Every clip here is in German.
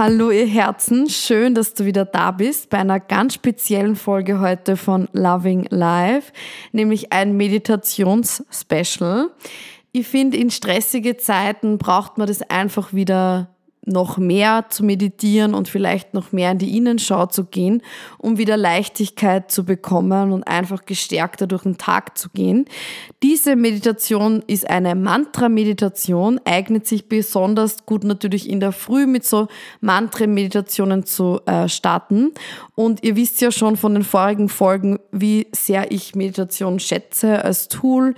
Hallo ihr Herzen, schön, dass du wieder da bist bei einer ganz speziellen Folge heute von Loving Life, nämlich ein Meditations-Special. Ich finde, in stressige Zeiten braucht man das einfach wieder noch mehr zu meditieren und vielleicht noch mehr in die Innenschau zu gehen, um wieder Leichtigkeit zu bekommen und einfach gestärkter durch den Tag zu gehen. Diese Meditation ist eine Mantra-Meditation, eignet sich besonders gut natürlich in der Früh mit so Mantra-Meditationen zu äh, starten. Und ihr wisst ja schon von den vorigen Folgen, wie sehr ich Meditation schätze als Tool,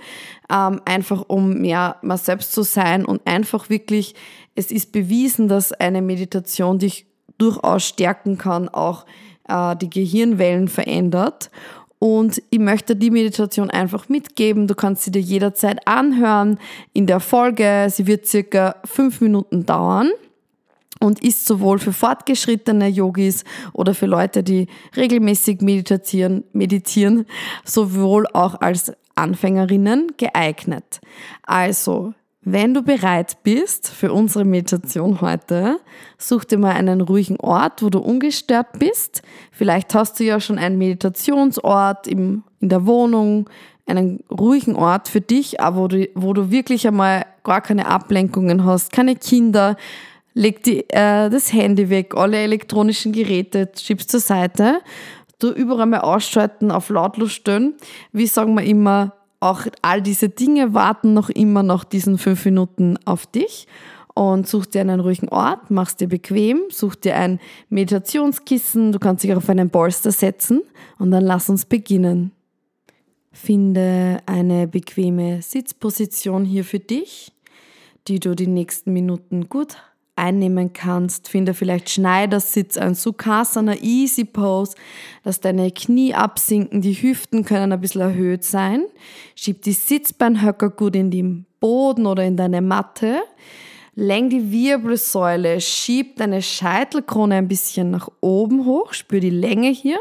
ähm, einfach um mehr mal selbst zu sein und einfach wirklich es ist bewiesen, dass eine Meditation dich durchaus stärken kann, auch äh, die Gehirnwellen verändert. Und ich möchte die Meditation einfach mitgeben. Du kannst sie dir jederzeit anhören in der Folge. Sie wird circa fünf Minuten dauern und ist sowohl für fortgeschrittene Yogis oder für Leute, die regelmäßig meditieren, meditieren sowohl auch als Anfängerinnen geeignet. Also wenn du bereit bist für unsere Meditation heute, such dir mal einen ruhigen Ort, wo du ungestört bist. Vielleicht hast du ja schon einen Meditationsort im, in der Wohnung, einen ruhigen Ort für dich, aber wo du, wo du wirklich einmal gar keine Ablenkungen hast, keine Kinder. Leg die, äh, das Handy weg, alle elektronischen Geräte schiebst zur Seite. Du überall mal ausschalten, auf lautlos stellen. Wie sagen wir immer, auch all diese Dinge warten noch immer nach diesen fünf Minuten auf dich und such dir einen ruhigen Ort, machst dir bequem, such dir ein Meditationskissen, du kannst dich auf einen Bolster setzen und dann lass uns beginnen. Finde eine bequeme Sitzposition hier für dich, die du die nächsten Minuten gut einnehmen kannst. Finde vielleicht Schneidersitz, ein Sukhasana, Easy Pose, dass deine Knie absinken, die Hüften können ein bisschen erhöht sein. Schieb die Sitzbeinhöcker gut in den Boden oder in deine Matte. Lenk die Wirbelsäule, schieb deine Scheitelkrone ein bisschen nach oben hoch, spür die Länge hier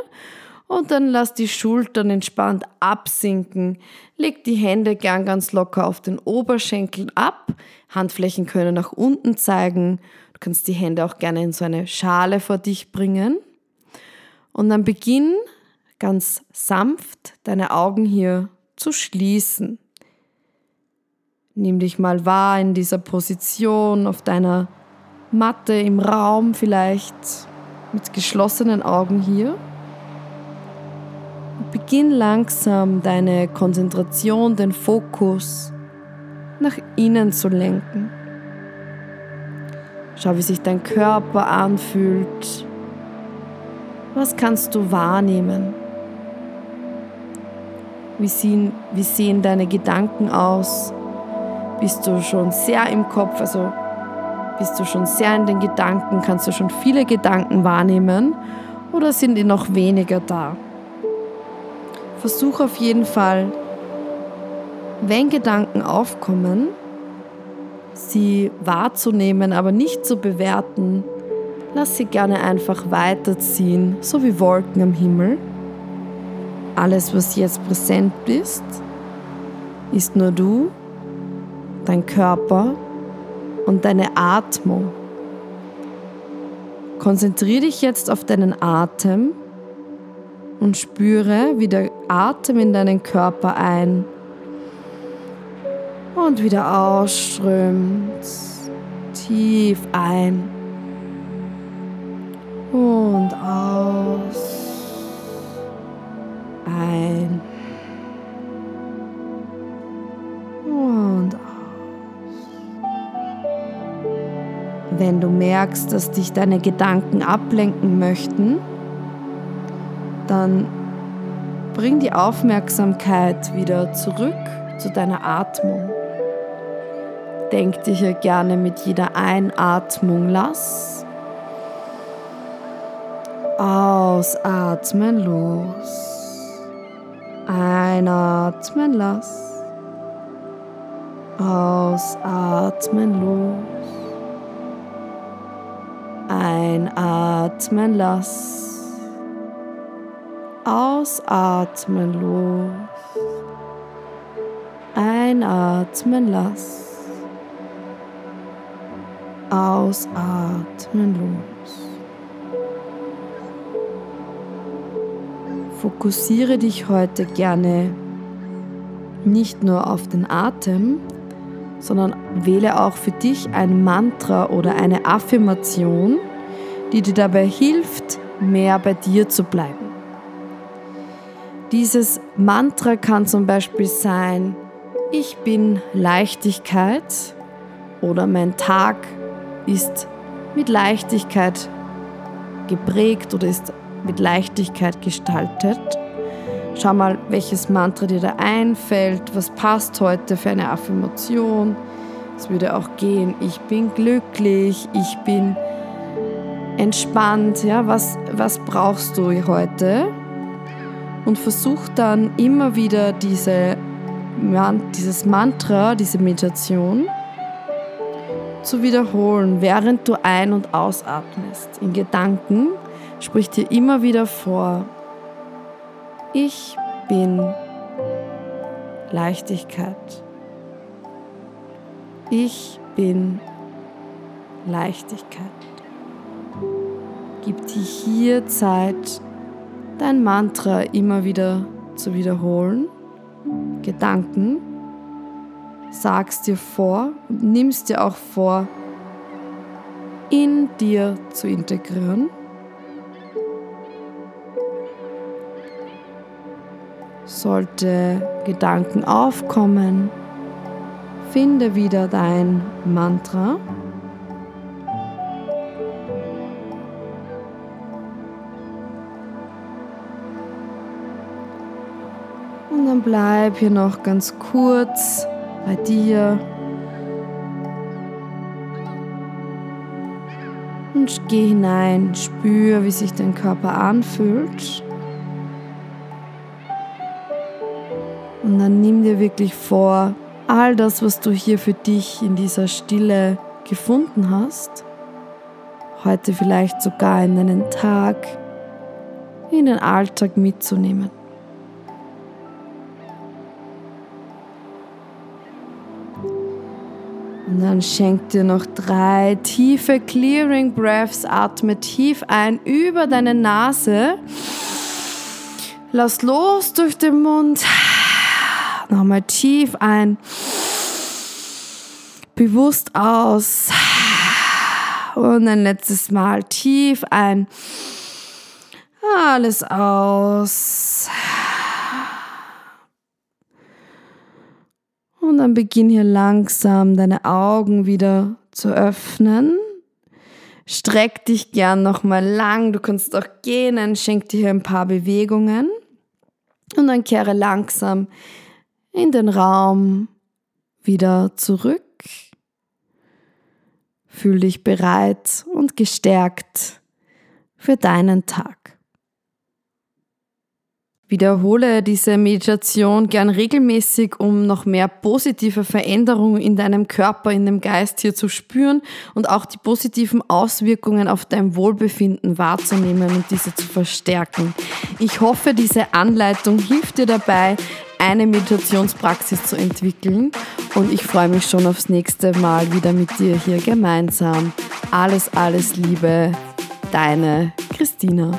und dann lass die Schultern entspannt absinken. Leg die Hände gern ganz locker auf den Oberschenkeln ab. Handflächen können nach unten zeigen. Du kannst die Hände auch gerne in so eine Schale vor dich bringen. Und dann beginn ganz sanft deine Augen hier zu schließen. Nimm dich mal wahr in dieser Position auf deiner Matte im Raum, vielleicht mit geschlossenen Augen hier. Beginn langsam deine Konzentration, den Fokus nach innen zu lenken. Schau, wie sich dein Körper anfühlt. Was kannst du wahrnehmen? Wie sehen, wie sehen deine Gedanken aus? Bist du schon sehr im Kopf, also bist du schon sehr in den Gedanken? Kannst du schon viele Gedanken wahrnehmen oder sind die noch weniger da? Versuch auf jeden Fall, wenn Gedanken aufkommen, sie wahrzunehmen, aber nicht zu bewerten. Lass sie gerne einfach weiterziehen, so wie Wolken am Himmel. Alles, was jetzt präsent ist, ist nur du, dein Körper und deine Atmung. Konzentriere dich jetzt auf deinen Atem und spüre, wie der Atem in deinen Körper ein und wieder ausströmt. Tief ein und aus. Ein und aus. Wenn du merkst, dass dich deine Gedanken ablenken möchten, dann bring die Aufmerksamkeit wieder zurück zu deiner Atmung. Denk dich ja gerne mit jeder Einatmung lass. Ausatmen los. Einatmen, lass. Ausatmen, los. Einatmen, lass. Ausatmen, los. Einatmen, lass. Ausatmen, los. Fokussiere dich heute gerne nicht nur auf den Atem, sondern wähle auch für dich ein Mantra oder eine Affirmation, die dir dabei hilft, mehr bei dir zu bleiben. Dieses Mantra kann zum Beispiel sein, ich bin Leichtigkeit oder mein Tag ist mit Leichtigkeit geprägt oder ist mit Leichtigkeit gestaltet. Schau mal, welches Mantra dir da einfällt, was passt heute für eine Affirmation. Es würde auch gehen, ich bin glücklich, ich bin entspannt. Ja, was, was brauchst du heute? Und versuch dann immer wieder diese, dieses Mantra, diese Meditation zu wiederholen, während du ein- und ausatmest. In Gedanken Sprich dir immer wieder vor, ich bin Leichtigkeit. Ich bin Leichtigkeit. Gib dir hier Zeit, dein Mantra immer wieder zu wiederholen. Gedanken. Sagst dir vor und nimmst dir auch vor, in dir zu integrieren. Sollte Gedanken aufkommen, finde wieder dein Mantra. Bleib hier noch ganz kurz bei dir. Und geh hinein, spür, wie sich dein Körper anfühlt. Und dann nimm dir wirklich vor, all das, was du hier für dich in dieser Stille gefunden hast, heute vielleicht sogar in deinen Tag, in den Alltag mitzunehmen. Dann schenk dir noch drei tiefe Clearing Breaths. Atme tief ein über deine Nase. Lass los durch den Mund. Nochmal tief ein. Bewusst aus. Und ein letztes Mal tief ein. Alles aus. Dann beginn hier langsam deine Augen wieder zu öffnen. Streck dich gern nochmal lang. Du kannst auch gehen. Schenk dir hier ein paar Bewegungen. Und dann kehre langsam in den Raum wieder zurück. Fühl dich bereit und gestärkt für deinen Tag. Wiederhole diese Meditation gern regelmäßig, um noch mehr positive Veränderungen in deinem Körper, in dem Geist hier zu spüren und auch die positiven Auswirkungen auf dein Wohlbefinden wahrzunehmen und diese zu verstärken. Ich hoffe, diese Anleitung hilft dir dabei, eine Meditationspraxis zu entwickeln und ich freue mich schon aufs nächste Mal wieder mit dir hier gemeinsam. Alles, alles Liebe, deine Christina.